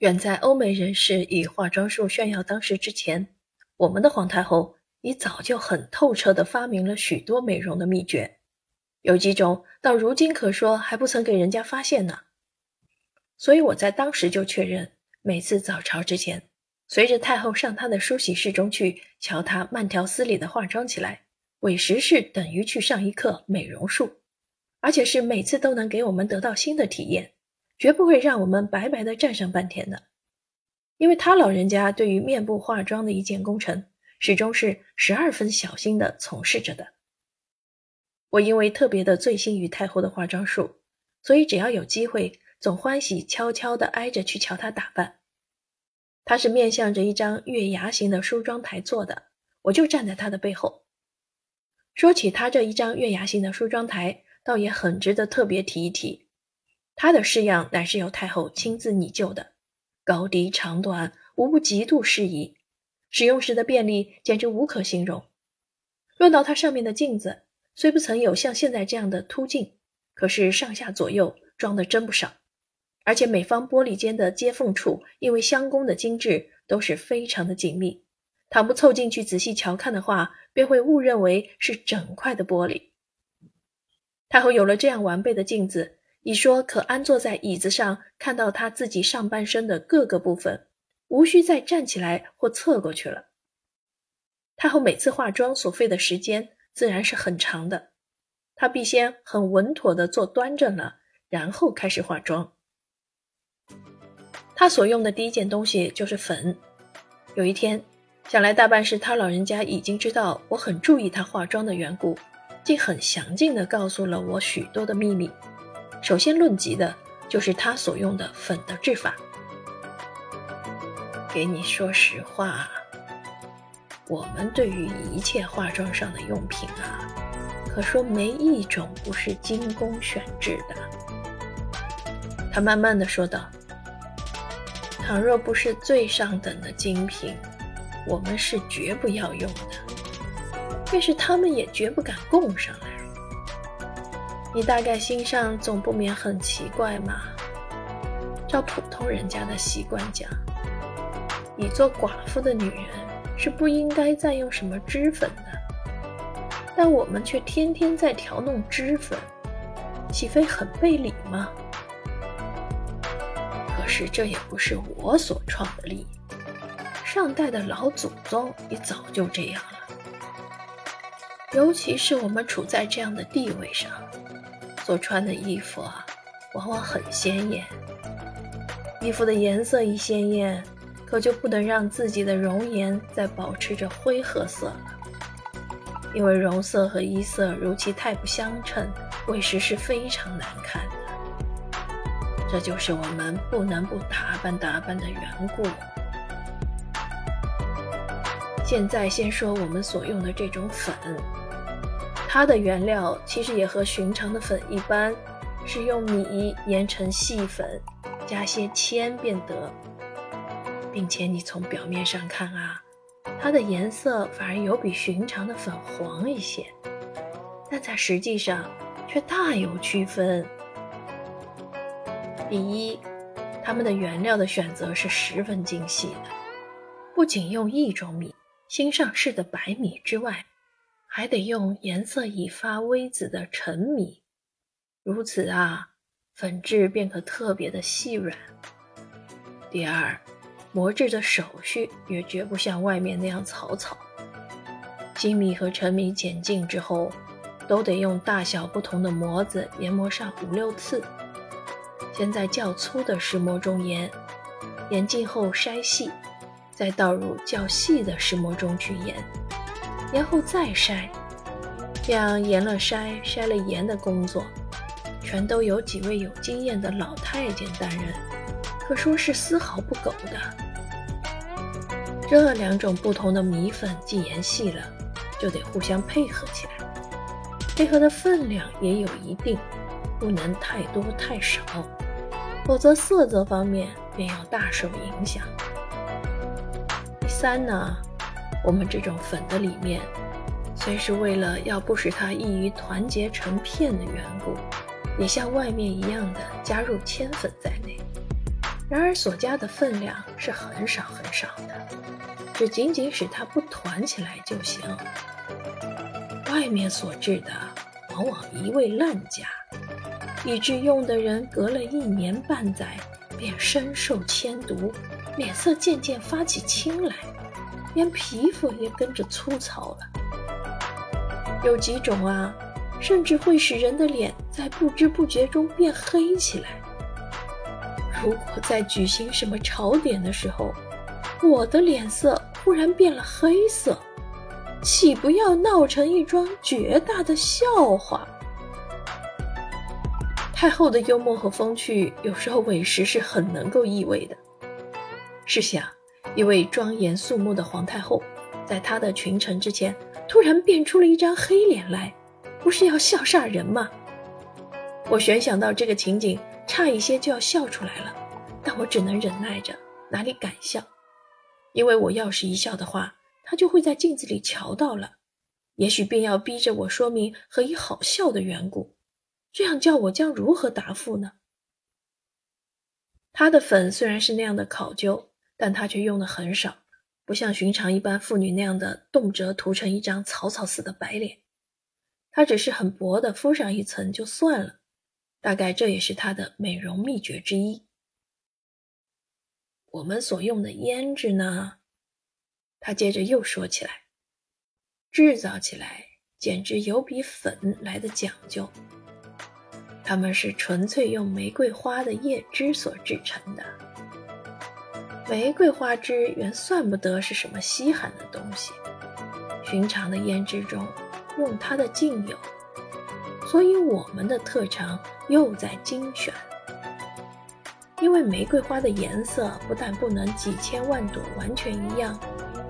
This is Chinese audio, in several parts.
远在欧美人士以化妆术炫耀当时之前，我们的皇太后已早就很透彻地发明了许多美容的秘诀，有几种到如今可说还不曾给人家发现呢。所以我在当时就确认，每次早朝之前，随着太后上她的梳洗室中去，瞧她慢条斯理地化妆起来，委实是等于去上一课美容术，而且是每次都能给我们得到新的体验。绝不会让我们白白的站上半天的，因为他老人家对于面部化妆的一件工程，始终是十二分小心的从事着的。我因为特别的醉心于太后的化妆术，所以只要有机会，总欢喜悄悄的挨着去瞧她打扮。她是面向着一张月牙形的梳妆台坐的，我就站在她的背后。说起她这一张月牙形的梳妆台，倒也很值得特别提一提。它的式样乃是由太后亲自拟就的，高低长短无不极度适宜，使用时的便利简直无可形容。论到它上面的镜子，虽不曾有像现在这样的凸镜，可是上下左右装的真不少，而且每方玻璃间的接缝处，因为相工的精致，都是非常的紧密。倘不凑进去仔细瞧看的话，便会误认为是整块的玻璃。太后有了这样完备的镜子。你说可安坐在椅子上，看到他自己上半身的各个部分，无需再站起来或侧过去了。太后每次化妆所费的时间自然是很长的，她必先很稳妥地坐端正了，然后开始化妆。她所用的第一件东西就是粉。有一天，想来大半是他老人家已经知道我很注意她化妆的缘故，竟很详尽地告诉了我许多的秘密。首先论及的就是他所用的粉的制法。给你说实话，我们对于一切化妆上的用品啊，可说没一种不是精工选制的。他慢慢的说道：“倘若不是最上等的精品，我们是绝不要用的，便是他们也绝不敢供上来。”你大概心上总不免很奇怪嘛？照普通人家的习惯讲，你做寡妇的女人是不应该再用什么脂粉的，但我们却天天在调弄脂粉，岂非很背礼吗？可是这也不是我所创的例，上代的老祖宗也早就这样了。尤其是我们处在这样的地位上。所穿的衣服啊，往往很鲜艳。衣服的颜色一鲜艳，可就不能让自己的容颜再保持着灰褐色了，因为容色和衣色如其太不相称，为时是非常难看的。这就是我们不能不打扮打扮的缘故。现在先说我们所用的这种粉。它的原料其实也和寻常的粉一般，是用米研成细粉，加些铅便得，并且你从表面上看啊，它的颜色反而有比寻常的粉黄一些，但在实际上却大有区分。第一，它们的原料的选择是十分精细的，不仅用一种米，新上市的白米之外。还得用颜色已发微紫的陈米，如此啊，粉质便可特别的细软。第二，磨制的手续也绝不像外面那样草草。新米和陈米剪净之后，都得用大小不同的磨子研磨上五六次，先在较粗的石磨中研，研尽后筛细，再倒入较细的石磨中去研。然后再筛，这样研了筛，筛了研的工作，全都有几位有经验的老太监担任，可说是丝毫不苟的。这两种不同的米粉既研细了，就得互相配合起来，配合的分量也有一定，不能太多太少，否则色泽方面便要大受影响。第三呢？我们这种粉的里面，虽是为了要不使它易于团结成片的缘故，也像外面一样的加入铅粉在内。然而所加的分量是很少很少的，只仅仅使它不团起来就行。外面所制的往往一味烂加，以致用的人隔了一年半载便深受铅毒，脸色渐渐发起青来，连皮肤也跟着粗糙了。有几种啊，甚至会使人的脸在不知不觉中变黑起来。如果在举行什么朝典的时候，我的脸色忽然变了黑色，岂不要闹成一桩绝大的笑话？太后的幽默和风趣，有时候委实是很能够意味的。试想，一位庄严肃穆的皇太后，在她的群臣之前，突然变出了一张黑脸来，不是要笑煞人吗？我悬想到这个情景。差一些就要笑出来了，但我只能忍耐着，哪里敢笑？因为我要是一笑的话，他就会在镜子里瞧到了，也许便要逼着我说明何以好笑的缘故。这样叫我将如何答复呢？他的粉虽然是那样的考究，但他却用的很少，不像寻常一般妇女那样的动辄涂成一张草草似的白脸，他只是很薄的敷上一层就算了。大概这也是它的美容秘诀之一。我们所用的胭脂呢？他接着又说起来，制造起来简直有比粉来的讲究。它们是纯粹用玫瑰花的叶汁所制成的。玫瑰花汁原算不得是什么稀罕的东西，寻常的胭脂中用它的竟有。所以我们的特长又在精选，因为玫瑰花的颜色不但不能几千万朵完全一样，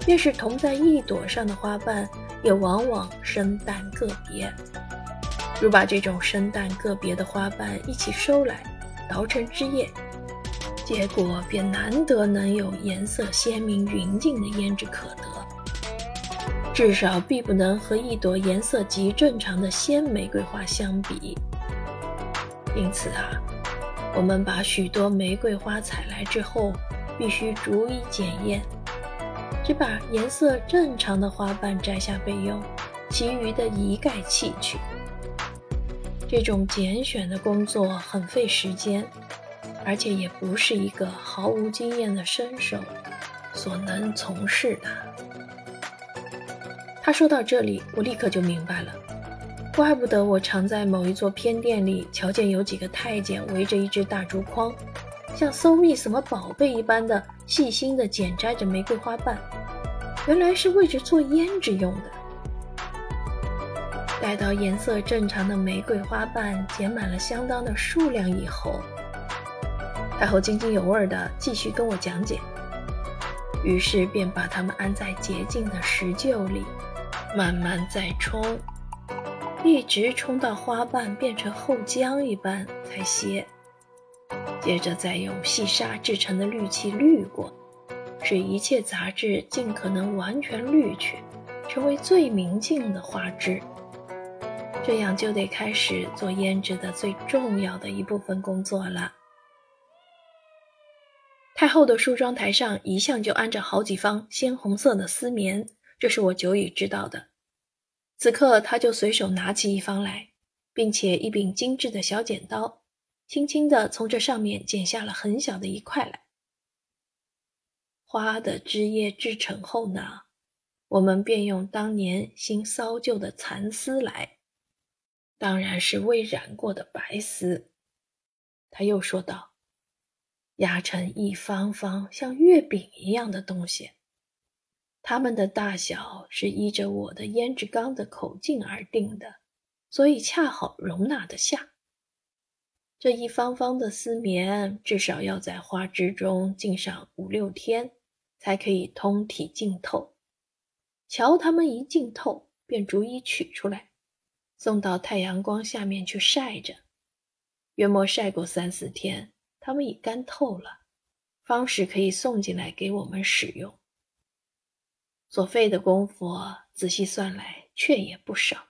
便是同在一朵上的花瓣也往往生淡个别。如把这种生淡个别的花瓣一起收来，捣成汁液，结果便难得能有颜色鲜明匀净的胭脂可得。至少必不能和一朵颜色极正常的鲜玫瑰花相比。因此啊，我们把许多玫瑰花采来之后，必须逐一检验，只把颜色正常的花瓣摘下备用，其余的一概弃去。这种拣选的工作很费时间，而且也不是一个毫无经验的身手所能从事的。他说到这里，我立刻就明白了，怪不得我常在某一座偏殿里瞧见有几个太监围着一只大竹筐，像搜觅什么宝贝一般的细心的剪摘着玫瑰花瓣，原来是为着做胭脂用的。待到颜色正常的玫瑰花瓣剪满了相当的数量以后，太后津津有味地继续跟我讲解，于是便把它们安在洁净的石臼里。慢慢再冲，一直冲到花瓣变成厚浆一般才歇。接着再用细沙制成的滤器滤过，使一切杂质尽可能完全滤去，成为最明净的花汁。这样就得开始做胭脂的最重要的一部分工作了。太后的梳妆台上一向就安着好几方鲜红色的丝棉。这是我久已知道的。此刻，她就随手拿起一方来，并且一柄精致的小剪刀，轻轻地从这上面剪下了很小的一块来。花的枝叶制成后呢，我们便用当年新骚旧的蚕丝来，当然是未染过的白丝。他又说道：“压成一方方像月饼一样的东西。”它们的大小是依着我的胭脂缸的口径而定的，所以恰好容纳得下。这一方方的丝棉至少要在花枝中浸上五六天，才可以通体浸透。瞧，它们一浸透，便逐一取出来，送到太阳光下面去晒着。约莫晒过三四天，它们已干透了，方时可以送进来给我们使用。所费的功夫，仔细算来却也不少。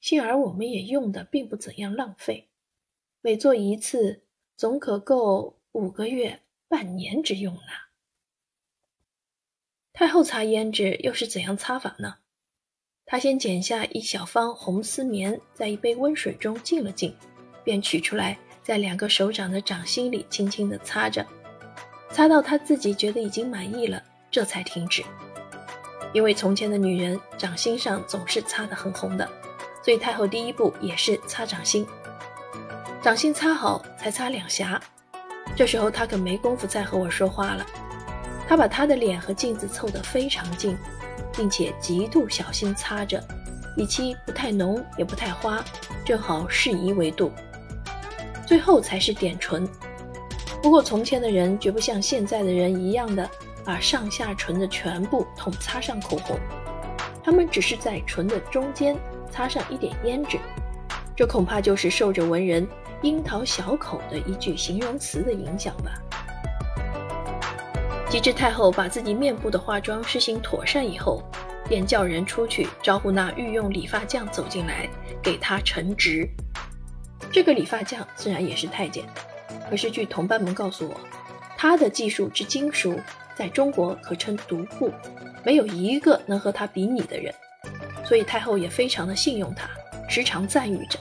幸而我们也用的并不怎样浪费，每做一次，总可够五个月半年之用呢。太后擦胭脂又是怎样擦法呢？她先剪下一小方红丝棉，在一杯温水中浸了浸，便取出来，在两个手掌的掌心里轻轻地擦着，擦到她自己觉得已经满意了，这才停止。因为从前的女人掌心上总是擦得很红的，所以太后第一步也是擦掌心。掌心擦好，才擦两颊。这时候她可没工夫再和我说话了，她把她的脸和镜子凑得非常近。并且极度小心擦着，以期不太浓也不太花，正好适宜为度。最后才是点唇。不过从前的人绝不像现在的人一样的把上下唇的全部统擦上口红，他们只是在唇的中间擦上一点胭脂。这恐怕就是受着文人“樱桃小口”的一句形容词的影响吧。及至太后把自己面部的化妆施行妥善以后，便叫人出去招呼那御用理发匠走进来，给他陈职。这个理发匠自然也是太监，可是据同伴们告诉我，他的技术之精熟，在中国可称独步，没有一个能和他比拟的人。所以太后也非常的信用他，时常赞誉着。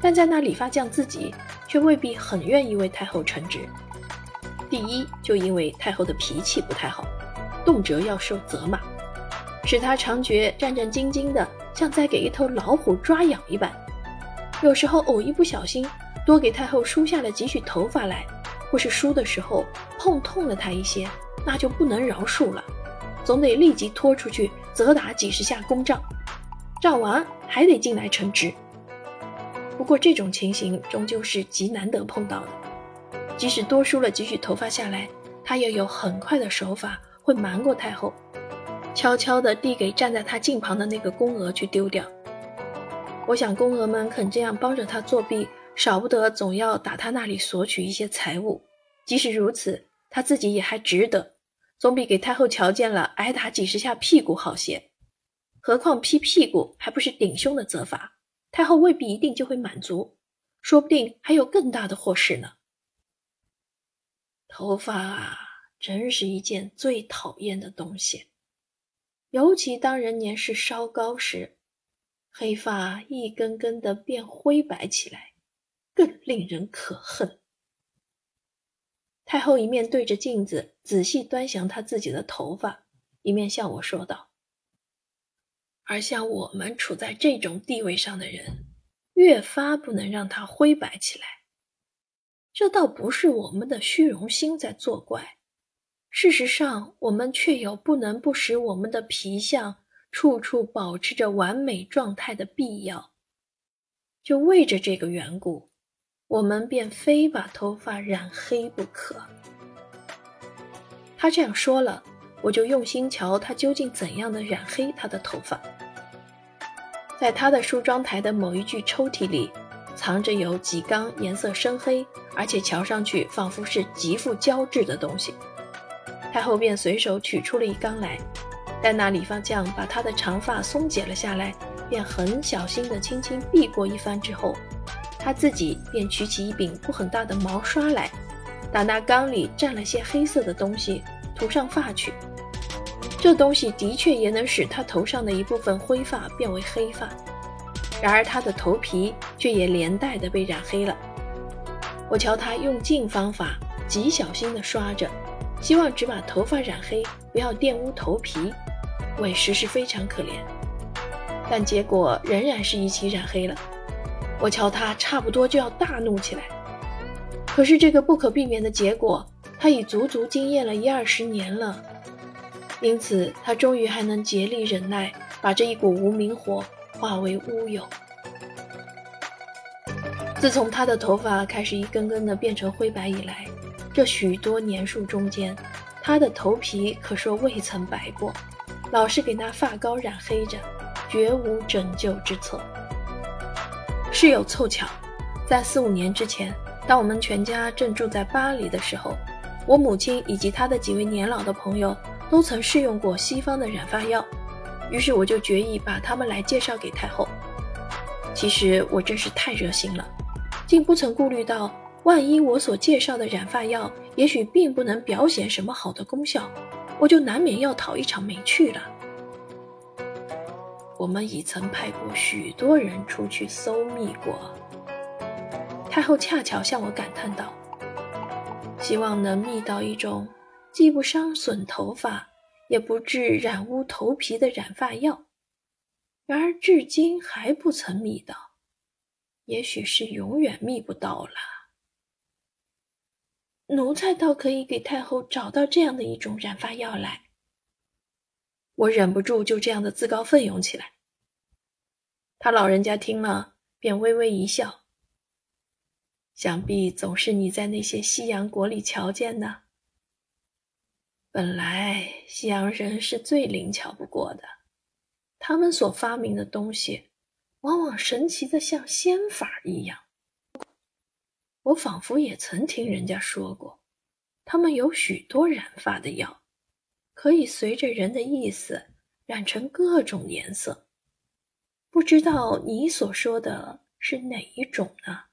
但在那理发匠自己，却未必很愿意为太后称职。第一，就因为太后的脾气不太好，动辄要受责骂，使他常觉战战兢兢的，像在给一头老虎抓痒一般。有时候偶一不小心，多给太后梳下了几许头发来，或是梳的时候碰痛了她一些，那就不能饶恕了，总得立即拖出去责打几十下公杖，杖完还得进来称职。不过这种情形终究是极难得碰到的。即使多梳了几许头发下来，他也有很快的手法，会瞒过太后，悄悄地递给站在他近旁的那个宫娥去丢掉。我想宫娥们肯这样帮着他作弊，少不得总要打他那里索取一些财物。即使如此，他自己也还值得，总比给太后瞧见了挨打几十下屁股好些。何况劈屁股还不是顶凶的责罚，太后未必一定就会满足，说不定还有更大的祸事呢。头发啊，真是一件最讨厌的东西，尤其当人年事稍高时，黑发一根根的变灰白起来，更令人可恨。太后一面对着镜子仔细端详她自己的头发，一面向我说道：“而像我们处在这种地位上的人，越发不能让它灰白起来。”这倒不是我们的虚荣心在作怪，事实上，我们却有不能不使我们的皮相处处保持着完美状态的必要。就为着这个缘故，我们便非把头发染黑不可。他这样说了，我就用心瞧他究竟怎样的染黑他的头发。在他的梳妆台的某一具抽屉里。藏着有几缸颜色深黑，而且瞧上去仿佛是极富胶质的东西。太后便随手取出了一缸来，待那理发匠把她的长发松解了下来，便很小心地轻轻避过一番之后，她自己便取起一柄不很大的毛刷来，打那缸里沾了些黑色的东西，涂上发去。这东西的确也能使她头上的一部分灰发变为黑发。然而他的头皮却也连带的被染黑了。我瞧他用尽方法，极小心的刷着，希望只把头发染黑，不要玷污头皮，委实是非常可怜。但结果仍然是一起染黑了。我瞧他差不多就要大怒起来。可是这个不可避免的结果，他已足足经验了一二十年了，因此他终于还能竭力忍耐，把这一股无名火。化为乌有。自从他的头发开始一根根的变成灰白以来，这许多年数中间，他的头皮可说未曾白过，老是给那发膏染黑着，绝无拯救之策。事有凑巧，在四五年之前，当我们全家正住在巴黎的时候，我母亲以及她的几位年老的朋友都曾试用过西方的染发药。于是我就决意把他们来介绍给太后。其实我真是太热心了，竟不曾顾虑到，万一我所介绍的染发药也许并不能表显什么好的功效，我就难免要讨一场没趣了。我们已曾派过许多人出去搜密过。太后恰巧向我感叹道：“希望能觅到一种既不伤损头发，也不致染污头皮的染发药。然而至今还不曾觅到，也许是永远觅不到了。”奴才倒可以给太后找到这样的一种染发药来。我忍不住就这样的自告奋勇起来。他老人家听了，便微微一笑。想必总是你在那些西洋国里瞧见的。本来西洋人是最灵巧不过的，他们所发明的东西，往往神奇的像仙法一样。我仿佛也曾听人家说过，他们有许多染发的药，可以随着人的意思染成各种颜色。不知道你所说的是哪一种呢？